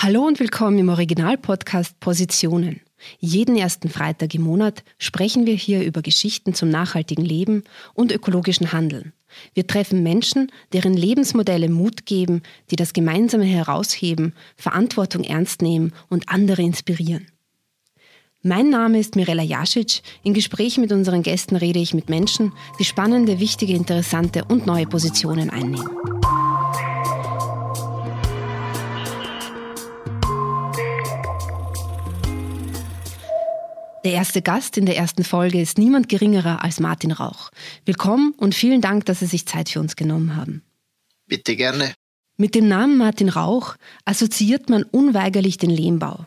Hallo und willkommen im Originalpodcast Positionen. Jeden ersten Freitag im Monat sprechen wir hier über Geschichten zum nachhaltigen Leben und ökologischen Handeln. Wir treffen Menschen, deren Lebensmodelle Mut geben, die das Gemeinsame herausheben, Verantwortung ernst nehmen und andere inspirieren. Mein Name ist Mirella Jasic. In Gesprächen mit unseren Gästen rede ich mit Menschen, die spannende, wichtige, interessante und neue Positionen einnehmen. Der erste Gast in der ersten Folge ist niemand geringerer als Martin Rauch. Willkommen und vielen Dank, dass Sie sich Zeit für uns genommen haben. Bitte gerne. Mit dem Namen Martin Rauch assoziiert man unweigerlich den Lehmbau.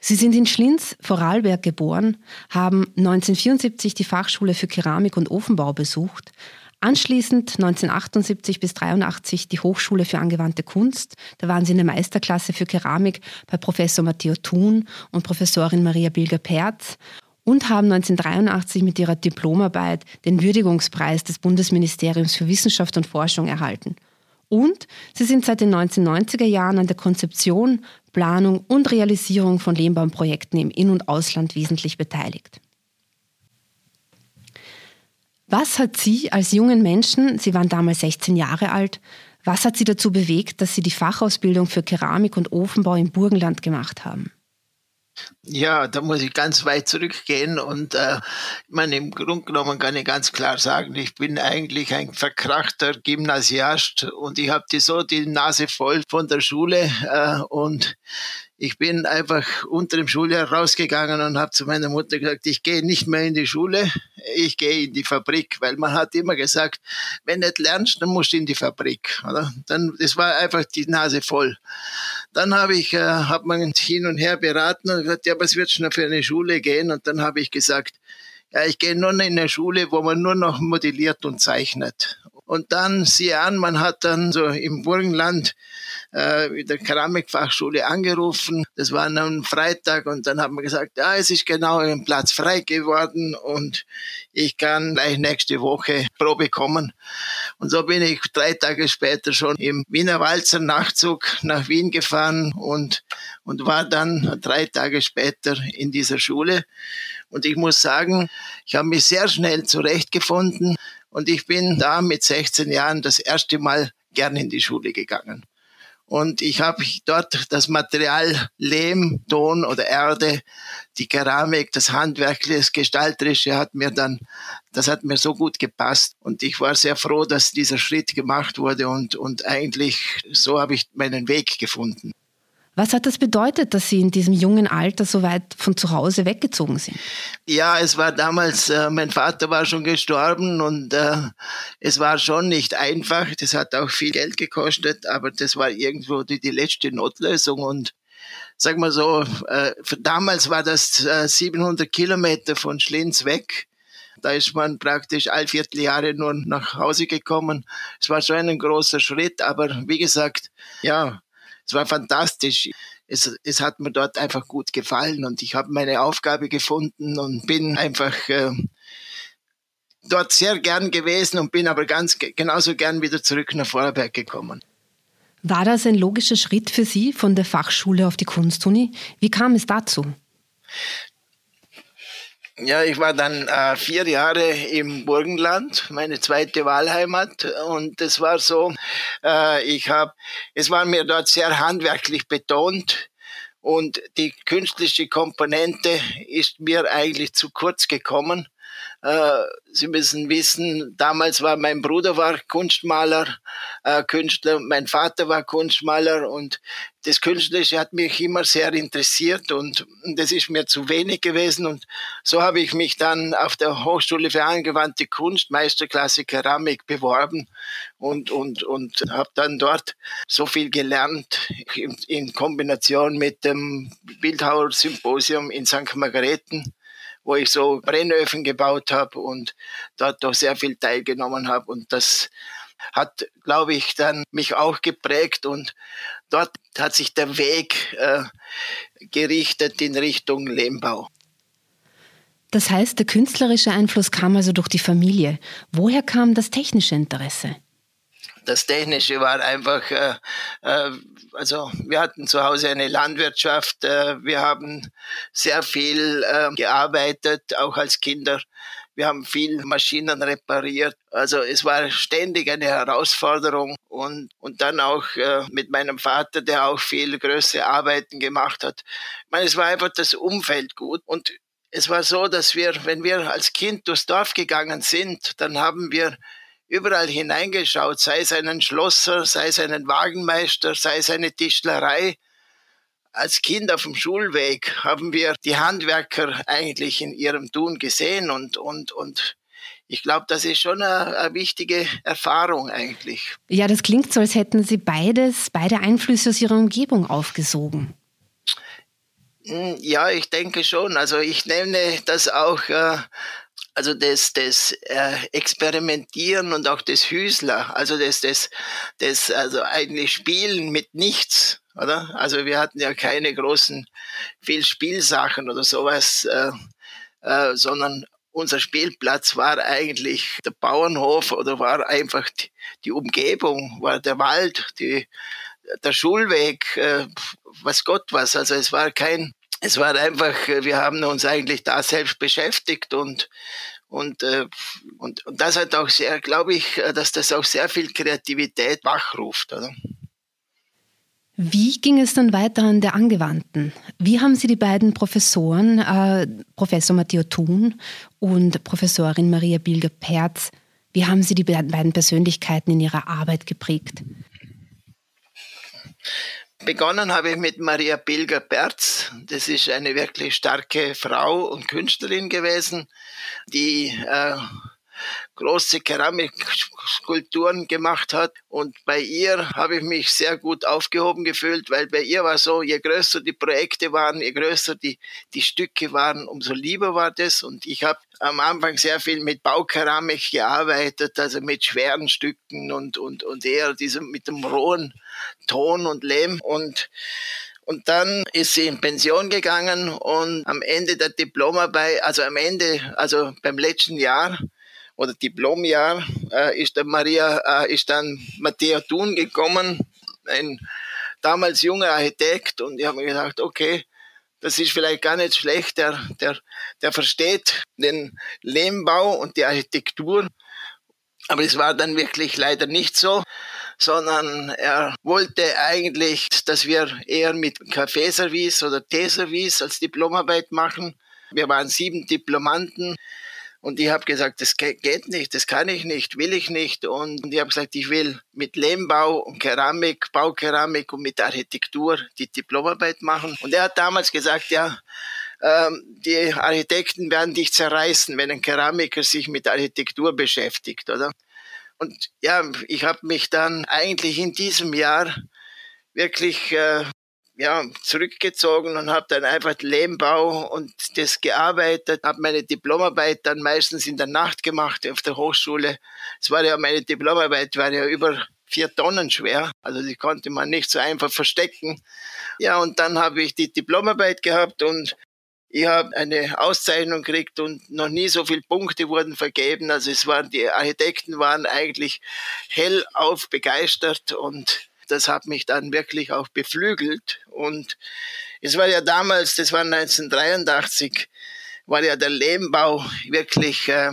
Sie sind in Schlins, Vorarlberg geboren, haben 1974 die Fachschule für Keramik und Ofenbau besucht, Anschließend 1978 bis 83 die Hochschule für angewandte Kunst. Da waren sie in der Meisterklasse für Keramik bei Professor Matteo Thun und Professorin Maria Bilger-Perz und haben 1983 mit ihrer Diplomarbeit den Würdigungspreis des Bundesministeriums für Wissenschaft und Forschung erhalten. Und sie sind seit den 1990er Jahren an der Konzeption, Planung und Realisierung von Lehmbaumprojekten im In- und Ausland wesentlich beteiligt. Was hat Sie als jungen Menschen, Sie waren damals 16 Jahre alt, was hat Sie dazu bewegt, dass Sie die Fachausbildung für Keramik und Ofenbau im Burgenland gemacht haben? Ja, da muss ich ganz weit zurückgehen und äh, ich meine, im Grunde genommen kann ich ganz klar sagen, ich bin eigentlich ein verkrachter Gymnasiast und ich habe die so die Nase voll von der Schule äh, und ich bin einfach unter dem Schuljahr rausgegangen und habe zu meiner Mutter gesagt, ich gehe nicht mehr in die Schule, ich gehe in die Fabrik, weil man hat immer gesagt, wenn du nicht lernst, dann musst du in die Fabrik. Oder? Dann, das war einfach die Nase voll. Dann habe ich, äh, hat man hin und her beraten und gesagt, ja, was wird schon für eine Schule gehen? Und dann habe ich gesagt, ja, ich gehe nur in eine Schule, wo man nur noch modelliert und zeichnet. Und dann, siehe an, man hat dann so im Burgenland äh, der Keramikfachschule angerufen. Das war dann Freitag und dann haben wir gesagt, ja, es ist genau ein Platz frei geworden und ich kann gleich nächste Woche Probe kommen. Und so bin ich drei Tage später schon im Wiener Walzer Nachtzug nach Wien gefahren und, und war dann drei Tage später in dieser Schule. Und ich muss sagen, ich habe mich sehr schnell zurechtgefunden und ich bin da mit 16 Jahren das erste Mal gern in die Schule gegangen. Und ich habe dort das Material Lehm, Ton oder Erde, die Keramik, das Handwerkliche, das Gestalterische hat mir dann, das hat mir so gut gepasst. Und ich war sehr froh, dass dieser Schritt gemacht wurde und, und eigentlich so habe ich meinen Weg gefunden. Was hat das bedeutet, dass Sie in diesem jungen Alter so weit von zu Hause weggezogen sind? Ja, es war damals, äh, mein Vater war schon gestorben und äh, es war schon nicht einfach. Das hat auch viel Geld gekostet, aber das war irgendwo die, die letzte Notlösung und sag mal so, äh, damals war das äh, 700 Kilometer von Schlins weg. Da ist man praktisch all Vierteljahre nur nach Hause gekommen. Es war schon ein großer Schritt, aber wie gesagt, ja, es war fantastisch. Es, es hat mir dort einfach gut gefallen und ich habe meine Aufgabe gefunden und bin einfach äh, dort sehr gern gewesen und bin aber ganz genauso gern wieder zurück nach Vorarlberg gekommen. War das ein logischer Schritt für Sie von der Fachschule auf die Kunstuni? Wie kam es dazu? Ja, ich war dann äh, vier Jahre im Burgenland, meine zweite Wahlheimat. Und es war so, äh, ich habe, es war mir dort sehr handwerklich betont. Und die künstliche Komponente ist mir eigentlich zu kurz gekommen. Äh, Sie müssen wissen, damals war mein Bruder war Kunstmaler, äh, Künstler, mein Vater war Kunstmaler und das Künstlerische hat mich immer sehr interessiert und das ist mir zu wenig gewesen und so habe ich mich dann auf der Hochschule für angewandte Kunst Meisterklasse Keramik beworben und und und habe dann dort so viel gelernt in, in Kombination mit dem Bildhauer Symposium in St. Margareten wo ich so Brennöfen gebaut habe und dort auch sehr viel teilgenommen habe. Und das hat, glaube ich, dann mich auch geprägt und dort hat sich der Weg äh, gerichtet in Richtung Lehmbau. Das heißt, der künstlerische Einfluss kam also durch die Familie. Woher kam das technische Interesse? Das Technische war einfach, äh, äh, also wir hatten zu Hause eine Landwirtschaft, äh, wir haben sehr viel äh, gearbeitet, auch als Kinder. Wir haben viel Maschinen repariert. Also es war ständig eine Herausforderung und, und dann auch äh, mit meinem Vater, der auch viel größere Arbeiten gemacht hat. Ich meine, es war einfach das Umfeld gut und es war so, dass wir, wenn wir als Kind durchs Dorf gegangen sind, dann haben wir überall hineingeschaut, sei es einen Schlosser, sei es einen Wagenmeister, sei es eine Tischlerei als Kind auf dem Schulweg haben wir die Handwerker eigentlich in ihrem Tun gesehen und, und, und ich glaube, das ist schon eine, eine, wichtige Erfahrung eigentlich. Ja, das klingt so, als hätten Sie beides, beide Einflüsse aus Ihrer Umgebung aufgesogen. Hm, ja, ich denke schon. Also ich nenne das auch, äh, also das, das äh, Experimentieren und auch das Hüsler, also das, das, das, also eigentlich Spielen mit nichts oder? Also wir hatten ja keine großen viel Spielsachen oder sowas, äh, äh, sondern unser Spielplatz war eigentlich der Bauernhof oder war einfach die, die Umgebung, war der Wald, die, der Schulweg, äh, was Gott was. Also es war kein, es war einfach, wir haben uns eigentlich da selbst beschäftigt und und, äh, und, und das hat auch sehr, glaube ich, dass das auch sehr viel Kreativität wachruft. Oder? Wie ging es dann weiter an der Angewandten? Wie haben Sie die beiden Professoren, äh, Professor Matteo Thun und Professorin Maria Bilger-Perz, wie haben Sie die beiden Persönlichkeiten in ihrer Arbeit geprägt? Begonnen habe ich mit Maria Bilger-Perz. Das ist eine wirklich starke Frau und Künstlerin gewesen, die äh, große Keramikskulpturen gemacht hat. Und bei ihr habe ich mich sehr gut aufgehoben gefühlt, weil bei ihr war so, je größer die Projekte waren, je größer die, die Stücke waren, umso lieber war das. Und ich habe am Anfang sehr viel mit Baukeramik gearbeitet, also mit schweren Stücken und, und, und eher diesem, mit dem rohen Ton und Lehm. Und und dann ist sie in Pension gegangen und am Ende der Diplomarbeit, also am Ende, also beim letzten Jahr, oder Diplomjahr äh, ist dann Maria, äh, ist dann Matteo Thun gekommen, ein damals junger Architekt und ich habe mir gedacht, okay, das ist vielleicht gar nicht schlecht, der, der, der versteht den Lehmbau und die Architektur. Aber es war dann wirklich leider nicht so, sondern er wollte eigentlich, dass wir eher mit Kaffeeservice oder Teeservice als Diplomarbeit machen. Wir waren sieben Diplomanten. Und ich habe gesagt, das geht nicht, das kann ich nicht, will ich nicht. Und ich habe gesagt, ich will mit Lehmbau und Keramik, Baukeramik und mit Architektur die Diplomarbeit machen. Und er hat damals gesagt, ja, ähm, die Architekten werden dich zerreißen, wenn ein Keramiker sich mit Architektur beschäftigt, oder? Und ja, ich habe mich dann eigentlich in diesem Jahr wirklich äh, ja, zurückgezogen und habe dann einfach Lehmbau und das gearbeitet, habe meine Diplomarbeit dann meistens in der Nacht gemacht auf der Hochschule. Es war ja, meine Diplomarbeit war ja über vier Tonnen schwer, also die konnte man nicht so einfach verstecken. Ja, und dann habe ich die Diplomarbeit gehabt und ich habe eine Auszeichnung gekriegt und noch nie so viele Punkte wurden vergeben. Also es waren, die Architekten waren eigentlich hellauf begeistert und das hat mich dann wirklich auch beflügelt. Und es war ja damals, das war 1983, war ja der Lehmbau wirklich äh,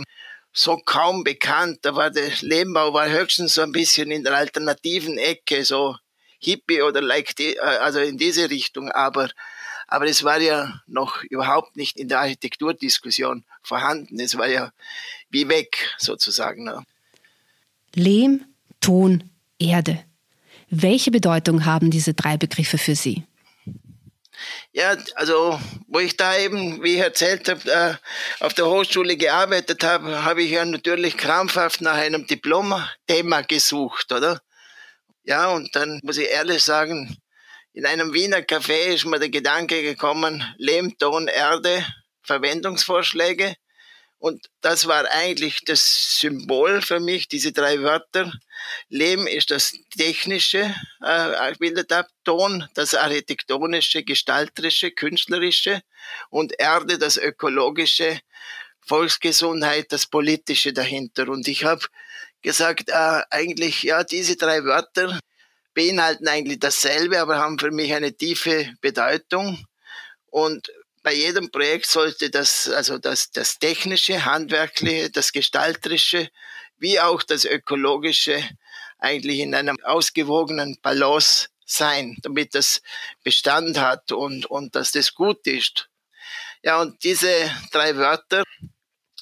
so kaum bekannt. Da war der Lehmbau war höchstens so ein bisschen in der alternativen Ecke, so Hippie oder like die, äh, also in diese Richtung. Aber aber es war ja noch überhaupt nicht in der Architekturdiskussion vorhanden. Es war ja wie weg sozusagen. Ne? Lehm, Ton, Erde. Welche Bedeutung haben diese drei Begriffe für Sie? Ja, also wo ich da eben, wie ich erzählt habe, äh, auf der Hochschule gearbeitet habe, habe ich ja natürlich krampfhaft nach einem Diplom-Thema gesucht, oder? Ja, und dann muss ich ehrlich sagen, in einem Wiener Café ist mir der Gedanke gekommen, Lehm, Ton, Erde, Verwendungsvorschläge. Und das war eigentlich das Symbol für mich, diese drei Wörter. Lehm ist das technische, äh, bildet ab, Ton das architektonische, gestalterische, künstlerische und Erde das ökologische, Volksgesundheit, das politische dahinter. Und ich habe gesagt, äh, eigentlich, ja, diese drei Wörter beinhalten eigentlich dasselbe, aber haben für mich eine tiefe Bedeutung. Und bei jedem Projekt sollte das, also das, das technische, handwerkliche, das gestalterische, wie auch das ökologische eigentlich in einem ausgewogenen Balance sein, damit das Bestand hat und, und dass das gut ist. Ja, und diese drei Wörter,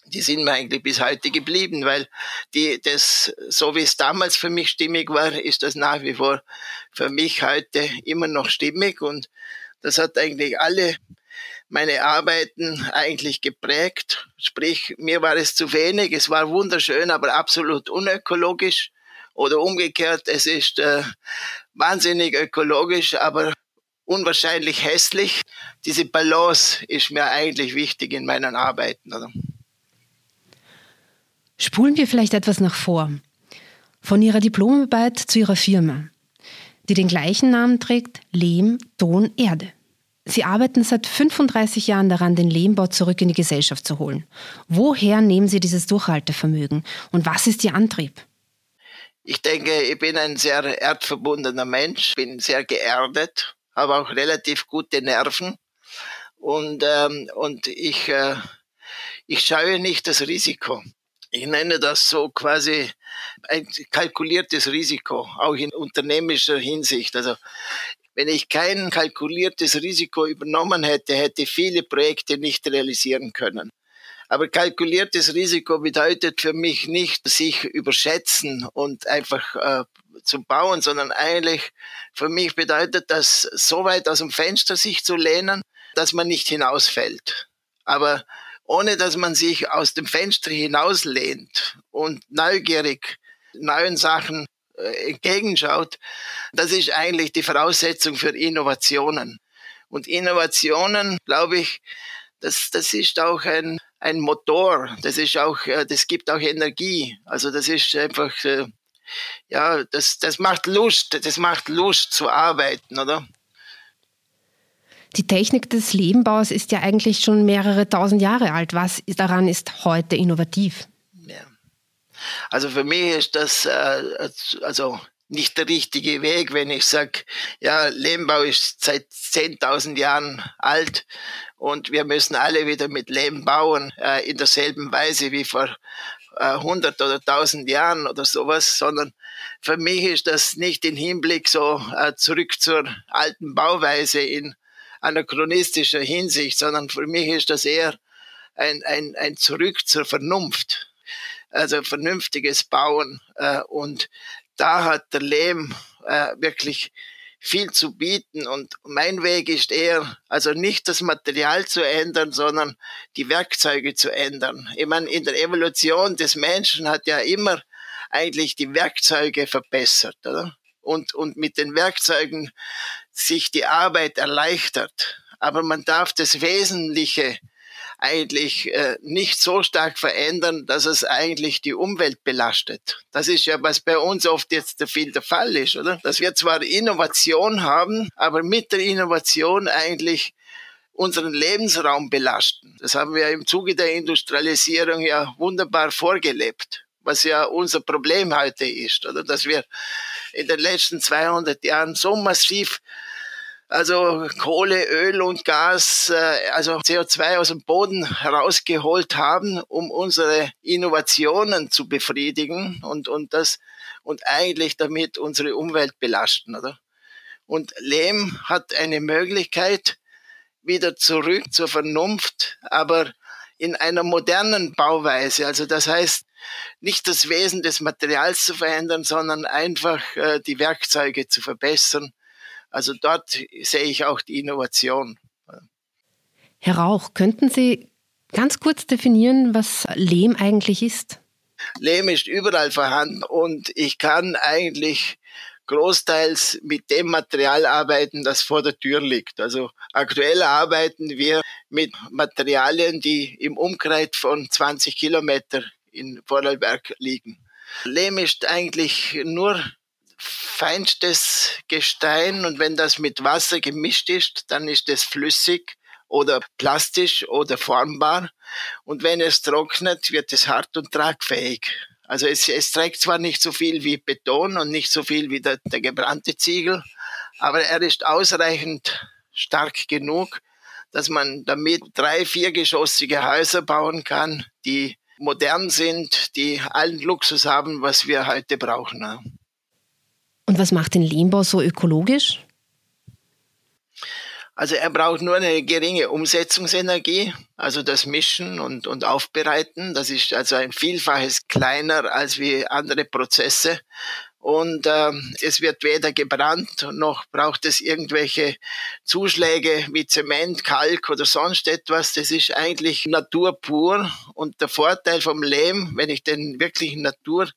die sind mir eigentlich bis heute geblieben, weil die, das, so wie es damals für mich stimmig war, ist das nach wie vor für mich heute immer noch stimmig und das hat eigentlich alle meine Arbeiten eigentlich geprägt. Sprich, mir war es zu wenig, es war wunderschön, aber absolut unökologisch. Oder umgekehrt, es ist äh, wahnsinnig ökologisch, aber unwahrscheinlich hässlich. Diese Balance ist mir eigentlich wichtig in meinen Arbeiten. Oder? Spulen wir vielleicht etwas nach vor. Von Ihrer Diplomarbeit zu Ihrer Firma, die den gleichen Namen trägt, Lehm, Ton, Erde. Sie arbeiten seit 35 Jahren daran, den Lehmbau zurück in die Gesellschaft zu holen. Woher nehmen Sie dieses Durchhaltevermögen und was ist Ihr Antrieb? Ich denke, ich bin ein sehr erdverbundener Mensch, bin sehr geerdet, habe auch relativ gute Nerven und, ähm, und ich, äh, ich scheue nicht das Risiko. Ich nenne das so quasi ein kalkuliertes Risiko, auch in unternehmischer Hinsicht. Also wenn ich kein kalkuliertes Risiko übernommen hätte, hätte viele Projekte nicht realisieren können. Aber kalkuliertes Risiko bedeutet für mich nicht sich überschätzen und einfach äh, zu bauen, sondern eigentlich für mich bedeutet das, so weit aus dem Fenster sich zu lehnen, dass man nicht hinausfällt. Aber ohne dass man sich aus dem Fenster hinauslehnt und neugierig neuen Sachen entgegenschaut, das ist eigentlich die Voraussetzung für Innovationen. Und Innovationen, glaube ich, das, das ist auch ein, ein Motor, das ist auch, äh, das gibt auch Energie. Also das ist einfach, äh, ja, das, das macht Lust, das macht Lust zu arbeiten, oder? Die Technik des Lebenbaus ist ja eigentlich schon mehrere tausend Jahre alt. Was daran ist heute innovativ? Also für mich ist das äh, also nicht der richtige Weg, wenn ich sage, ja, Lehmbau ist seit 10.000 Jahren alt und wir müssen alle wieder mit Lehm bauen, äh, in derselben Weise wie vor äh, 100 oder 1000 Jahren oder sowas, sondern für mich ist das nicht im Hinblick so äh, zurück zur alten Bauweise in anachronistischer Hinsicht, sondern für mich ist das eher ein, ein, ein Zurück zur Vernunft. Also vernünftiges Bauen. Äh, und da hat der Lehm äh, wirklich viel zu bieten. Und mein Weg ist eher, also nicht das Material zu ändern, sondern die Werkzeuge zu ändern. Ich meine, in der Evolution des Menschen hat ja immer eigentlich die Werkzeuge verbessert, oder? Und, und mit den Werkzeugen sich die Arbeit erleichtert. Aber man darf das Wesentliche eigentlich äh, nicht so stark verändern, dass es eigentlich die Umwelt belastet. Das ist ja, was bei uns oft jetzt viel der Fall ist, oder? Dass wir zwar Innovation haben, aber mit der Innovation eigentlich unseren Lebensraum belasten. Das haben wir im Zuge der Industrialisierung ja wunderbar vorgelebt, was ja unser Problem heute ist, oder? Dass wir in den letzten 200 Jahren so massiv also Kohle, Öl und Gas, äh, also CO2 aus dem Boden herausgeholt haben, um unsere Innovationen zu befriedigen und, und das und eigentlich damit unsere Umwelt belasten, oder? Und Lehm hat eine Möglichkeit, wieder zurück zur Vernunft, aber in einer modernen Bauweise. Also das heißt, nicht das Wesen des Materials zu verändern, sondern einfach äh, die Werkzeuge zu verbessern also dort sehe ich auch die Innovation. Herr Rauch, könnten Sie ganz kurz definieren, was Lehm eigentlich ist? Lehm ist überall vorhanden und ich kann eigentlich großteils mit dem Material arbeiten, das vor der Tür liegt. Also aktuell arbeiten wir mit Materialien, die im Umkreis von 20 Kilometer in Vorarlberg liegen. Lehm ist eigentlich nur feinstes Gestein und wenn das mit Wasser gemischt ist, dann ist es flüssig oder plastisch oder formbar und wenn es trocknet, wird es hart und tragfähig. Also es, es trägt zwar nicht so viel wie Beton und nicht so viel wie der, der gebrannte Ziegel, aber er ist ausreichend stark genug, dass man damit drei, viergeschossige Häuser bauen kann, die modern sind, die allen Luxus haben, was wir heute brauchen. Und was macht den Lehmbau so ökologisch? Also er braucht nur eine geringe Umsetzungsenergie, also das Mischen und, und Aufbereiten. Das ist also ein Vielfaches kleiner als wie andere Prozesse. Und äh, es wird weder gebrannt noch braucht es irgendwelche Zuschläge wie Zement, Kalk oder sonst etwas. Das ist eigentlich Natur pur. Und der Vorteil vom Lehm, wenn ich den wirklich Natur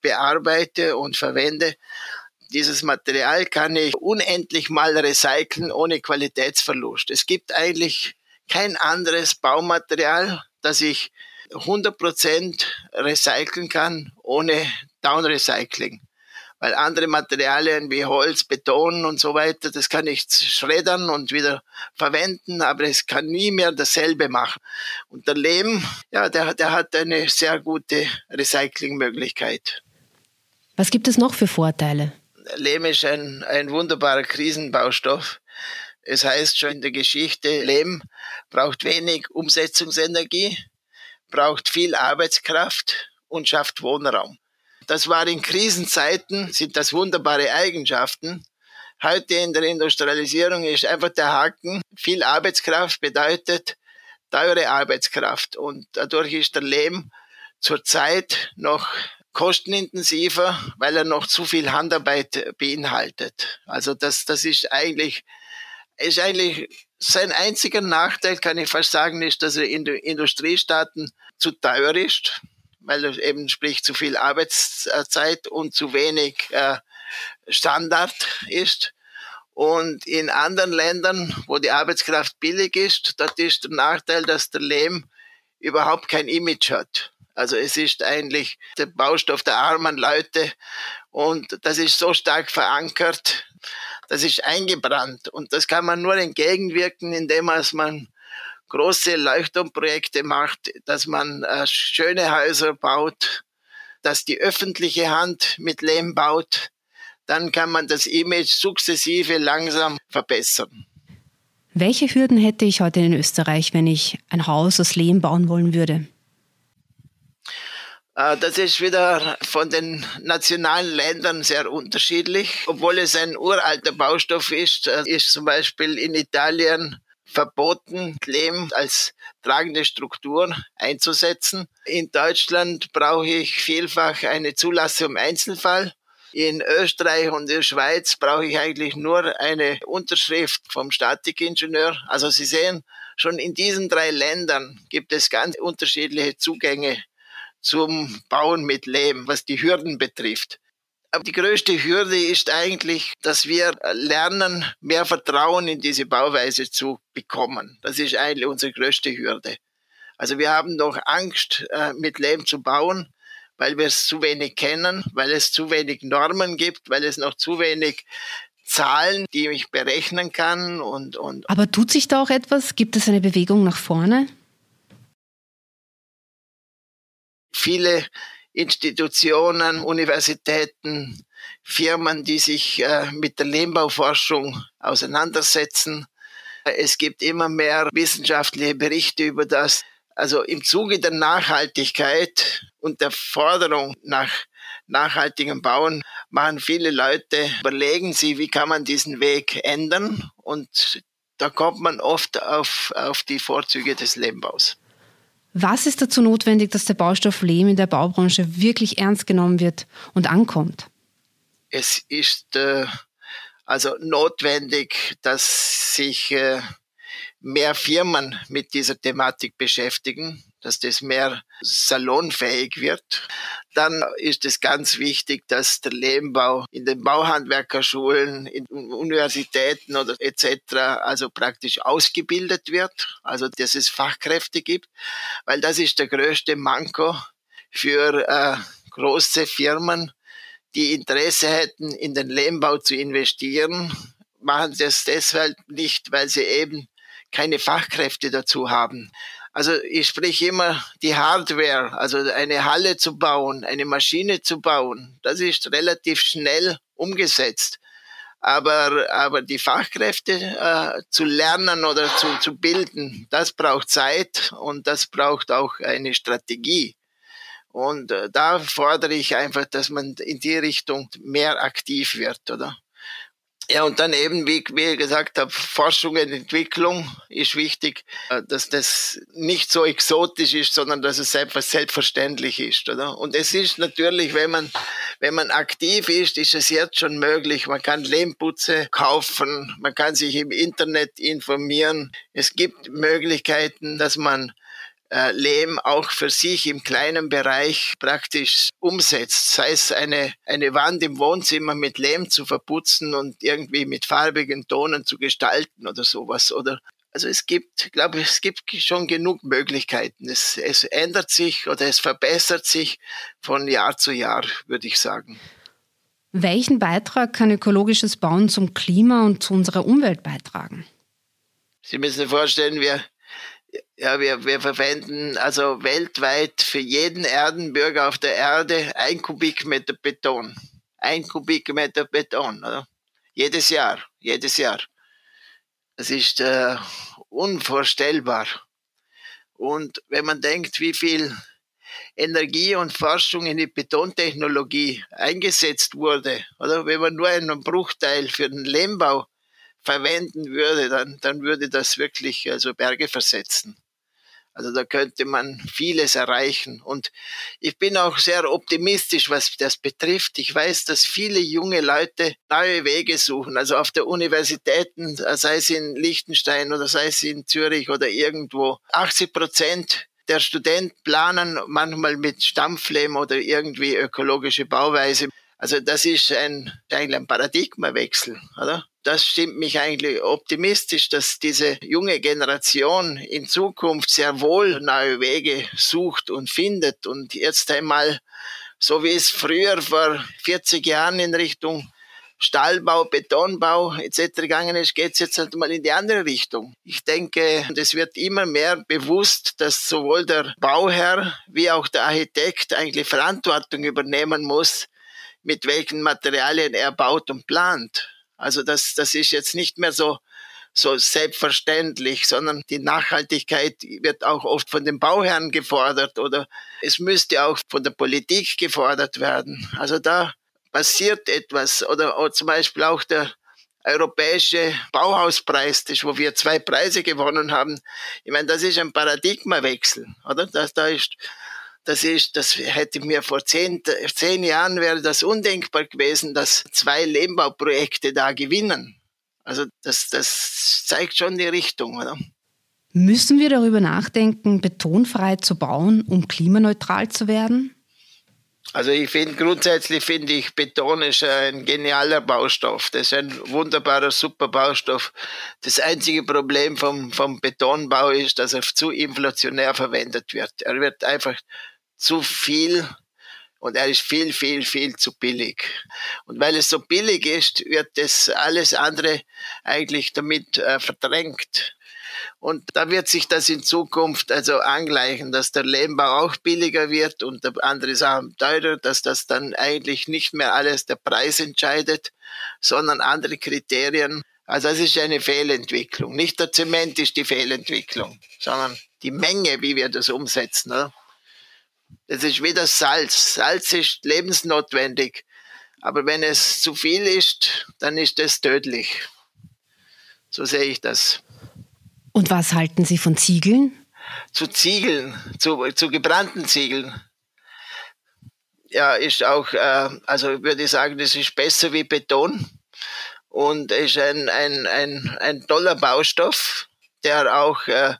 bearbeite und verwende, dieses Material kann ich unendlich mal recyceln ohne Qualitätsverlust. Es gibt eigentlich kein anderes Baumaterial, das ich 100% recyceln kann ohne Downrecycling. Weil andere Materialien wie Holz, Beton und so weiter, das kann ich schreddern und wieder verwenden, aber es kann nie mehr dasselbe machen. Und der Lehm, ja, der, der hat eine sehr gute Recyclingmöglichkeit. Was gibt es noch für Vorteile? Lehm ist ein, ein wunderbarer Krisenbaustoff. Es heißt schon in der Geschichte, Lehm braucht wenig Umsetzungsenergie, braucht viel Arbeitskraft und schafft Wohnraum. Das war in Krisenzeiten, sind das wunderbare Eigenschaften. Heute in der Industrialisierung ist einfach der Haken, viel Arbeitskraft bedeutet teure Arbeitskraft und dadurch ist der Lehm zurzeit noch kostenintensiver, weil er noch zu viel Handarbeit beinhaltet. Also das, das ist eigentlich, ist eigentlich sein einziger Nachteil, kann ich fast sagen, ist, dass er in den Industriestaaten zu teuer ist, weil er eben sprich zu viel Arbeitszeit und zu wenig äh, Standard ist. Und in anderen Ländern, wo die Arbeitskraft billig ist, dort ist der Nachteil, dass der Lehm überhaupt kein Image hat. Also es ist eigentlich der Baustoff der armen Leute und das ist so stark verankert, das ist eingebrannt und das kann man nur entgegenwirken, indem man große Leuchtturmprojekte macht, dass man äh, schöne Häuser baut, dass die öffentliche Hand mit Lehm baut, dann kann man das Image sukzessive langsam verbessern. Welche Hürden hätte ich heute in Österreich, wenn ich ein Haus aus Lehm bauen wollen würde? Äh, das ist wieder von den nationalen Ländern sehr unterschiedlich. Obwohl es ein uralter Baustoff ist, äh, ist zum Beispiel in Italien verboten, Lehm als tragende Struktur einzusetzen. In Deutschland brauche ich vielfach eine Zulassung im Einzelfall. In Österreich und in der Schweiz brauche ich eigentlich nur eine Unterschrift vom Statikingenieur. Also Sie sehen, schon in diesen drei Ländern gibt es ganz unterschiedliche Zugänge zum Bauen mit Lehm, was die Hürden betrifft. Aber die größte Hürde ist eigentlich, dass wir lernen, mehr Vertrauen in diese Bauweise zu bekommen. Das ist eigentlich unsere größte Hürde. Also wir haben doch Angst, äh, mit Lehm zu bauen, weil wir es zu wenig kennen, weil es zu wenig Normen gibt, weil es noch zu wenig Zahlen, die ich berechnen kann und, und. Aber tut sich da auch etwas? Gibt es eine Bewegung nach vorne? Viele Institutionen, Universitäten, Firmen, die sich äh, mit der Lehmbauforschung auseinandersetzen. Es gibt immer mehr wissenschaftliche Berichte über das. Also im Zuge der Nachhaltigkeit und der Forderung nach nachhaltigem Bauen machen viele Leute, überlegen sie, wie kann man diesen Weg ändern und da kommt man oft auf, auf die Vorzüge des Lehmbaus. Was ist dazu notwendig, dass der Baustoff Lehm in der Baubranche wirklich ernst genommen wird und ankommt? Es ist äh, also notwendig, dass sich äh, mehr Firmen mit dieser Thematik beschäftigen, dass das mehr salonfähig wird. Dann ist es ganz wichtig, dass der Lehmbau in den Bauhandwerkerschulen, in Universitäten oder etc. also praktisch ausgebildet wird, also dass es Fachkräfte gibt, weil das ist der größte Manko für äh, große Firmen, die Interesse hätten, in den Lehmbau zu investieren, machen das deshalb nicht, weil sie eben keine Fachkräfte dazu haben. Also ich spreche immer die Hardware, also eine Halle zu bauen, eine Maschine zu bauen, das ist relativ schnell umgesetzt. Aber, aber die Fachkräfte äh, zu lernen oder zu, zu bilden, das braucht Zeit und das braucht auch eine Strategie. Und äh, da fordere ich einfach, dass man in die Richtung mehr aktiv wird, oder? Ja, und dann eben, wie, wie ich gesagt habe, Forschung und Entwicklung ist wichtig, äh, dass das nicht so exotisch ist, sondern dass es einfach selbstverständlich ist, oder? Und es ist natürlich, wenn man, wenn man aktiv ist, ist es jetzt schon möglich. Man kann Lehmputze kaufen, man kann sich im Internet informieren. Es gibt Möglichkeiten, dass man Lehm auch für sich im kleinen Bereich praktisch umsetzt. Sei es eine, eine Wand im Wohnzimmer mit Lehm zu verputzen und irgendwie mit farbigen Tonen zu gestalten oder sowas. Oder also es gibt, glaube ich, es gibt schon genug Möglichkeiten. Es, es ändert sich oder es verbessert sich von Jahr zu Jahr, würde ich sagen. Welchen Beitrag kann ökologisches Bauen zum Klima und zu unserer Umwelt beitragen? Sie müssen sich vorstellen, wir, ja, wir, wir verwenden also weltweit für jeden Erdenbürger auf der Erde ein Kubikmeter Beton. Ein Kubikmeter Beton, oder? Jedes Jahr, jedes Jahr. Das ist äh, unvorstellbar. Und wenn man denkt, wie viel Energie und Forschung in die Betontechnologie eingesetzt wurde, oder wenn man nur einen Bruchteil für den Lehmbau verwenden würde, dann, dann würde das wirklich also Berge versetzen. Also da könnte man vieles erreichen. Und ich bin auch sehr optimistisch, was das betrifft. Ich weiß, dass viele junge Leute neue Wege suchen. Also auf der Universitäten, sei es in Liechtenstein oder sei es in Zürich oder irgendwo. 80 Prozent der Studenten planen manchmal mit Stampflehm oder irgendwie ökologische Bauweise. Also das ist ein, eigentlich ein Paradigmawechsel, oder? Das stimmt mich eigentlich optimistisch, dass diese junge Generation in Zukunft sehr wohl neue Wege sucht und findet und jetzt einmal, so wie es früher vor 40 Jahren in Richtung Stahlbau, Betonbau etc. gegangen ist, geht es jetzt halt mal in die andere Richtung. Ich denke, es wird immer mehr bewusst, dass sowohl der Bauherr wie auch der Architekt eigentlich Verantwortung übernehmen muss mit welchen Materialien er baut und plant. Also das, das ist jetzt nicht mehr so, so selbstverständlich, sondern die Nachhaltigkeit wird auch oft von den Bauherren gefordert oder es müsste auch von der Politik gefordert werden. Also da passiert etwas oder, zum Beispiel auch der europäische Bauhauspreis, das, wo wir zwei Preise gewonnen haben. Ich meine, das ist ein Paradigmawechsel, oder? Das, da ist das ist, das hätte mir vor zehn, zehn Jahren wäre das undenkbar gewesen, dass zwei Lehmbauprojekte da gewinnen. Also das, das zeigt schon die Richtung, oder? Müssen wir darüber nachdenken, betonfrei zu bauen, um klimaneutral zu werden? Also ich finde grundsätzlich finde ich Beton ist ein genialer Baustoff. Das ist ein wunderbarer, super Baustoff. Das einzige Problem vom, vom Betonbau ist, dass er zu inflationär verwendet wird. Er wird einfach zu viel und er ist viel, viel, viel zu billig. Und weil es so billig ist, wird das alles andere eigentlich damit äh, verdrängt. Und da wird sich das in Zukunft also angleichen, dass der Lehmbau auch billiger wird und andere Sachen teurer, dass das dann eigentlich nicht mehr alles der Preis entscheidet, sondern andere Kriterien. Also das ist eine Fehlentwicklung. Nicht der Zement ist die Fehlentwicklung, sondern die Menge, wie wir das umsetzen. Oder? Das ist wie das Salz. Salz ist lebensnotwendig. Aber wenn es zu viel ist, dann ist es tödlich. So sehe ich das. Und was halten Sie von Ziegeln? Zu Ziegeln, zu, zu gebrannten Ziegeln. Ja, ist auch, äh, also würde ich sagen, das ist besser wie Beton und ist ein, ein, ein, ein toller Baustoff, der auch äh,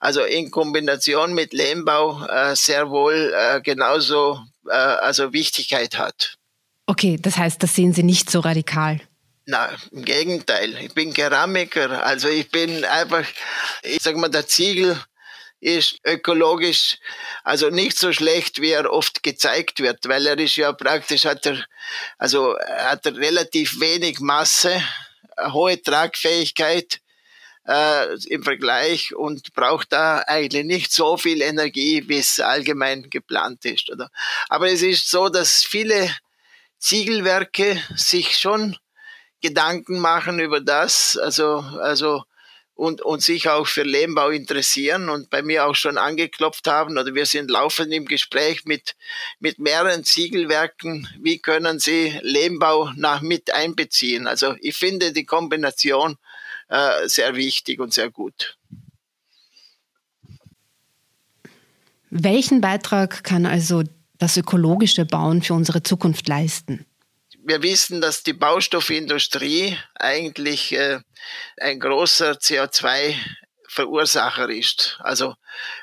also in Kombination mit Lehmbau äh, sehr wohl äh, genauso äh, also Wichtigkeit hat. Okay, das heißt, das sehen Sie nicht so radikal. Na, im Gegenteil. Ich bin Keramiker. Also ich bin einfach, ich sag mal, der Ziegel ist ökologisch also nicht so schlecht, wie er oft gezeigt wird, weil er ist ja praktisch hat er, also hat er relativ wenig Masse, hohe Tragfähigkeit äh, im Vergleich und braucht da eigentlich nicht so viel Energie, wie es allgemein geplant ist. Oder? Aber es ist so, dass viele Ziegelwerke sich schon Gedanken machen über das, also, also und, und sich auch für Lehmbau interessieren und bei mir auch schon angeklopft haben oder wir sind laufend im Gespräch mit, mit mehreren Ziegelwerken, wie können sie Lehmbau nach mit einbeziehen. Also ich finde die Kombination äh, sehr wichtig und sehr gut. Welchen Beitrag kann also das ökologische Bauen für unsere Zukunft leisten? wir wissen, dass die Baustoffindustrie eigentlich äh, ein großer CO2 Verursacher ist. Also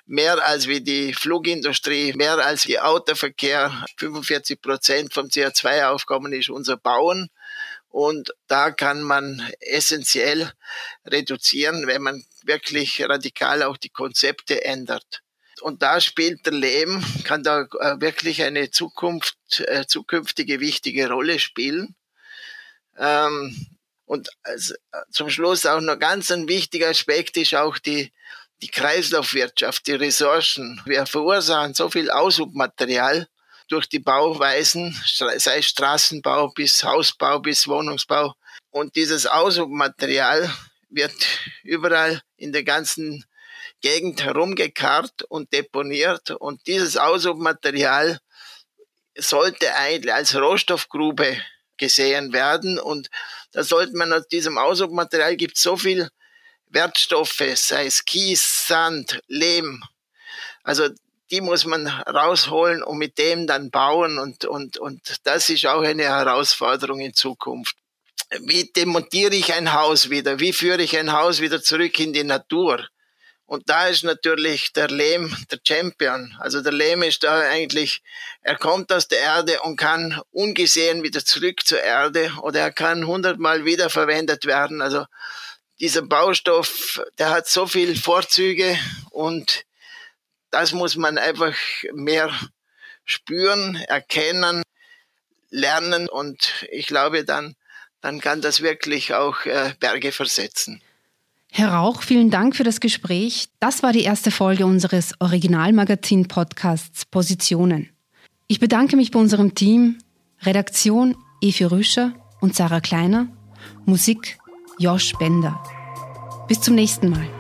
mehr als wie die Flugindustrie, mehr als die Autoverkehr. 45 Prozent vom CO2-Aufkommen ist unser Bauen. Und da kann man essentiell reduzieren, wenn man wirklich radikal auch die Konzepte ändert. Und da spielt der Lehm, kann da äh, wirklich eine Zukunft, äh, zukünftige wichtige Rolle spielen. Ähm, und also, zum Schluss auch noch ganz ein wichtiger Aspekt ist auch die, die Kreislaufwirtschaft, die Ressourcen. Wir verursachen so viel Aushubmaterial durch die Bauweisen, sei Straßenbau bis Hausbau bis Wohnungsbau. Und dieses Aushubmaterial wird überall in der ganzen Gegend herumgekarrt und deponiert und dieses Aushubmaterial sollte eigentlich als Rohstoffgrube gesehen werden und da sollte man aus diesem Aushubmaterial gibt so viel Wertstoffe, sei es Kies, Sand, Lehm. Also die muss man rausholen und mit dem dann bauen und, und, und das ist auch eine Herausforderung in Zukunft. Wie demontiere ich ein Haus wieder? Wie führe ich ein Haus wieder zurück in die Natur? Und da ist natürlich der Lehm der Champion. Also der Lehm ist da eigentlich, er kommt aus der Erde und kann ungesehen wieder zurück zur Erde oder er kann hundertmal wiederverwendet werden. Also dieser Baustoff, der hat so viele Vorzüge und das muss man einfach mehr spüren, erkennen, lernen und ich glaube dann, dann kann das wirklich auch äh, Berge versetzen. Herr Rauch, vielen Dank für das Gespräch. Das war die erste Folge unseres Originalmagazin-Podcasts Positionen. Ich bedanke mich bei unserem Team, Redaktion Evi Rüscher und Sarah Kleiner, Musik Josh Bender. Bis zum nächsten Mal.